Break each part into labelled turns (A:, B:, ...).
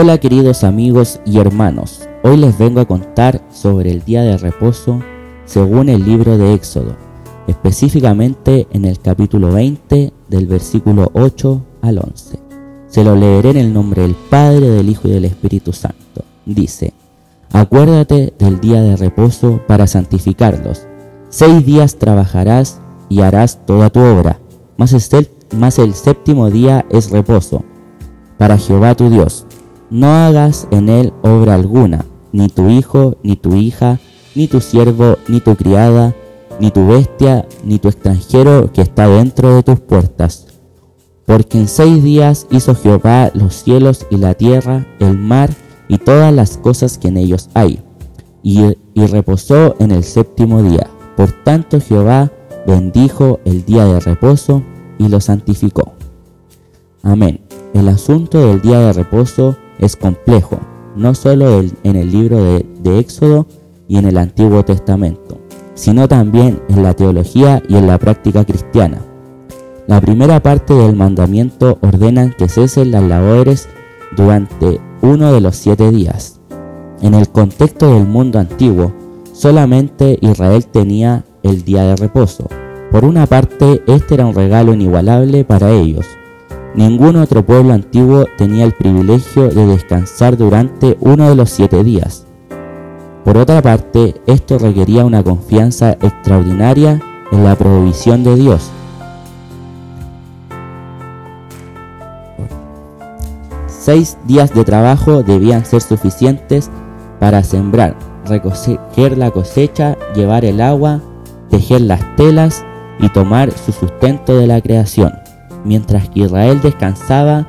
A: Hola queridos amigos y hermanos, hoy les vengo a contar sobre el día de reposo según el libro de Éxodo, específicamente en el capítulo 20 del versículo 8 al 11. Se lo leeré en el nombre del Padre, del Hijo y del Espíritu Santo. Dice, Acuérdate del día de reposo para santificarlos. Seis días trabajarás y harás toda tu obra, mas el, mas el séptimo día es reposo para Jehová tu Dios no hagas en él obra alguna, ni tu hijo, ni tu hija, ni tu siervo, ni tu criada, ni tu bestia, ni tu extranjero que está dentro de tus puertas. Porque en seis días hizo Jehová los cielos y la tierra, el mar y todas las cosas que en ellos hay, y, y reposó en el séptimo día. Por tanto Jehová bendijo el día de reposo y lo santificó. Amén. El asunto del día de reposo es complejo, no solo en el libro de, de Éxodo y en el Antiguo Testamento, sino también en la teología y en la práctica cristiana. La primera parte del mandamiento ordena que cesen las labores durante uno de los siete días. En el contexto del mundo antiguo, solamente Israel tenía el día de reposo. Por una parte, este era un regalo inigualable para ellos, Ningún otro pueblo antiguo tenía el privilegio de descansar durante uno de los siete días. Por otra parte, esto requería una confianza extraordinaria en la provisión de Dios. Seis días de trabajo debían ser suficientes para sembrar, recoger la cosecha, llevar el agua, tejer las telas y tomar su sustento de la creación mientras que Israel descansaba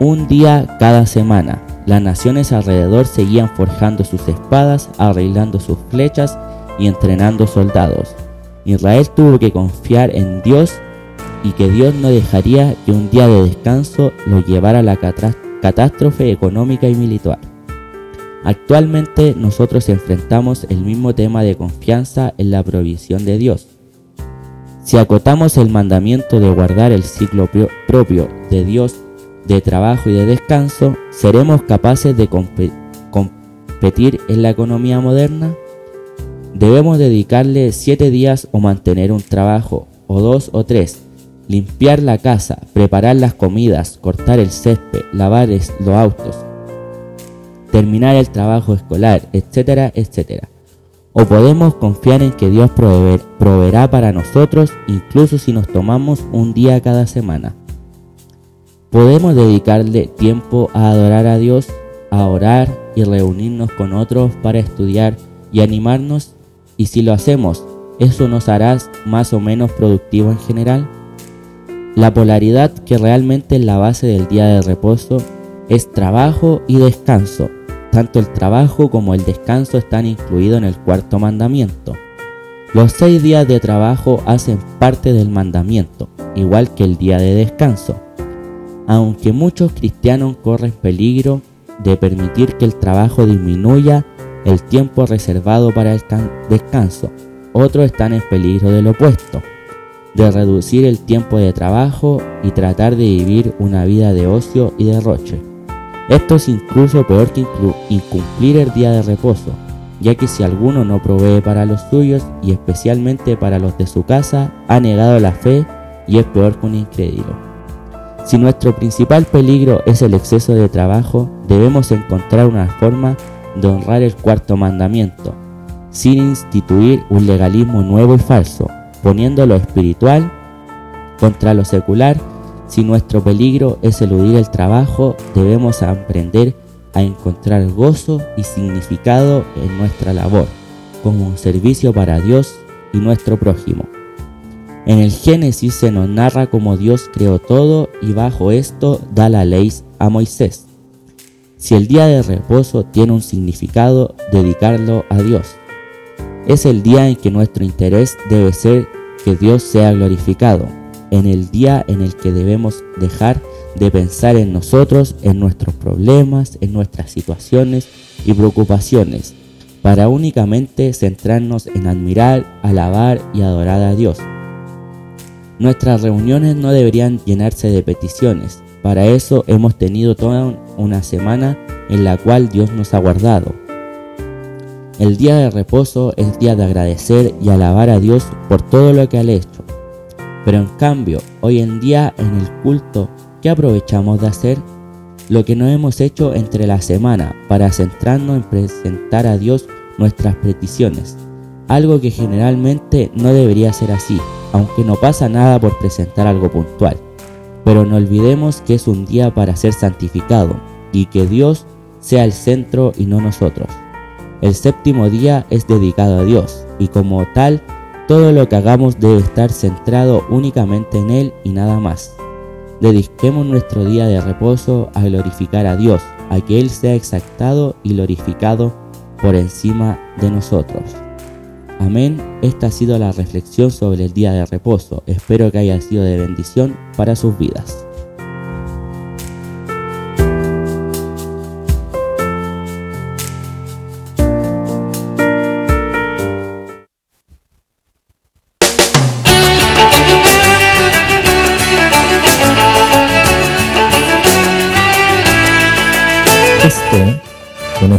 A: un día cada semana. Las naciones alrededor seguían forjando sus espadas, arreglando sus flechas y entrenando soldados. Israel tuvo que confiar en Dios y que Dios no dejaría que un día de descanso lo llevara a la catástrofe económica y militar. Actualmente nosotros enfrentamos el mismo tema de confianza en la provisión de Dios. Si acotamos el mandamiento de guardar el ciclo propio de Dios de trabajo y de descanso, ¿seremos capaces de competir en la economía moderna? Debemos dedicarle siete días o mantener un trabajo, o dos o tres, limpiar la casa, preparar las comidas, cortar el césped, lavar los autos, terminar el trabajo escolar, etcétera, etcétera. O podemos confiar en que Dios proveerá para nosotros incluso si nos tomamos un día cada semana. Podemos dedicarle tiempo a adorar a Dios, a orar y reunirnos con otros para estudiar y animarnos y si lo hacemos, ¿eso nos hará más o menos productivo en general? La polaridad que realmente es la base del día de reposo es trabajo y descanso, tanto el trabajo como el descanso están incluidos en el cuarto mandamiento. Los seis días de trabajo hacen parte del mandamiento, igual que el día de descanso. Aunque muchos cristianos corren peligro de permitir que el trabajo disminuya el tiempo reservado para el descanso, otros están en peligro del opuesto, de reducir el tiempo de trabajo y tratar de vivir una vida de ocio y derroche. Esto es incluso peor que incumplir el día de reposo, ya que si alguno no provee para los suyos y especialmente para los de su casa, ha negado la fe y es peor que un incrédulo. Si nuestro principal peligro es el exceso de trabajo, debemos encontrar una forma de honrar el cuarto mandamiento, sin instituir un legalismo nuevo y falso, poniendo lo espiritual contra lo secular si nuestro peligro es eludir el trabajo, debemos aprender a encontrar gozo y significado en nuestra labor como un servicio para Dios y nuestro prójimo. En el Génesis se nos narra cómo Dios creó todo y bajo esto da la ley a Moisés. Si el día de reposo tiene un significado, dedicarlo a Dios. Es el día en que nuestro interés debe ser que Dios sea glorificado, en el día en el que debemos dejar de pensar en nosotros, en nuestros problemas, en nuestras situaciones y preocupaciones, para únicamente centrarnos en admirar, alabar y adorar a Dios. Nuestras reuniones no deberían llenarse de peticiones, para eso hemos tenido toda una semana en la cual Dios nos ha guardado. El día de reposo es día de agradecer y alabar a Dios por todo lo que ha hecho. Pero en cambio, hoy en día en el culto, ¿qué aprovechamos de hacer? Lo que no hemos hecho entre la semana para centrarnos en presentar a Dios nuestras peticiones. Algo que generalmente no debería ser así, aunque no pasa nada por presentar algo puntual. Pero no olvidemos que es un día para ser santificado y que Dios sea el centro y no nosotros. El séptimo día es dedicado a Dios y como tal, todo lo que hagamos debe estar centrado únicamente en Él y nada más. Dediquemos nuestro día de reposo a glorificar a Dios, a que Él sea exaltado y glorificado por encima de nosotros. Amén. Esta ha sido la reflexión sobre el día de reposo. Espero que haya sido de bendición para sus vidas.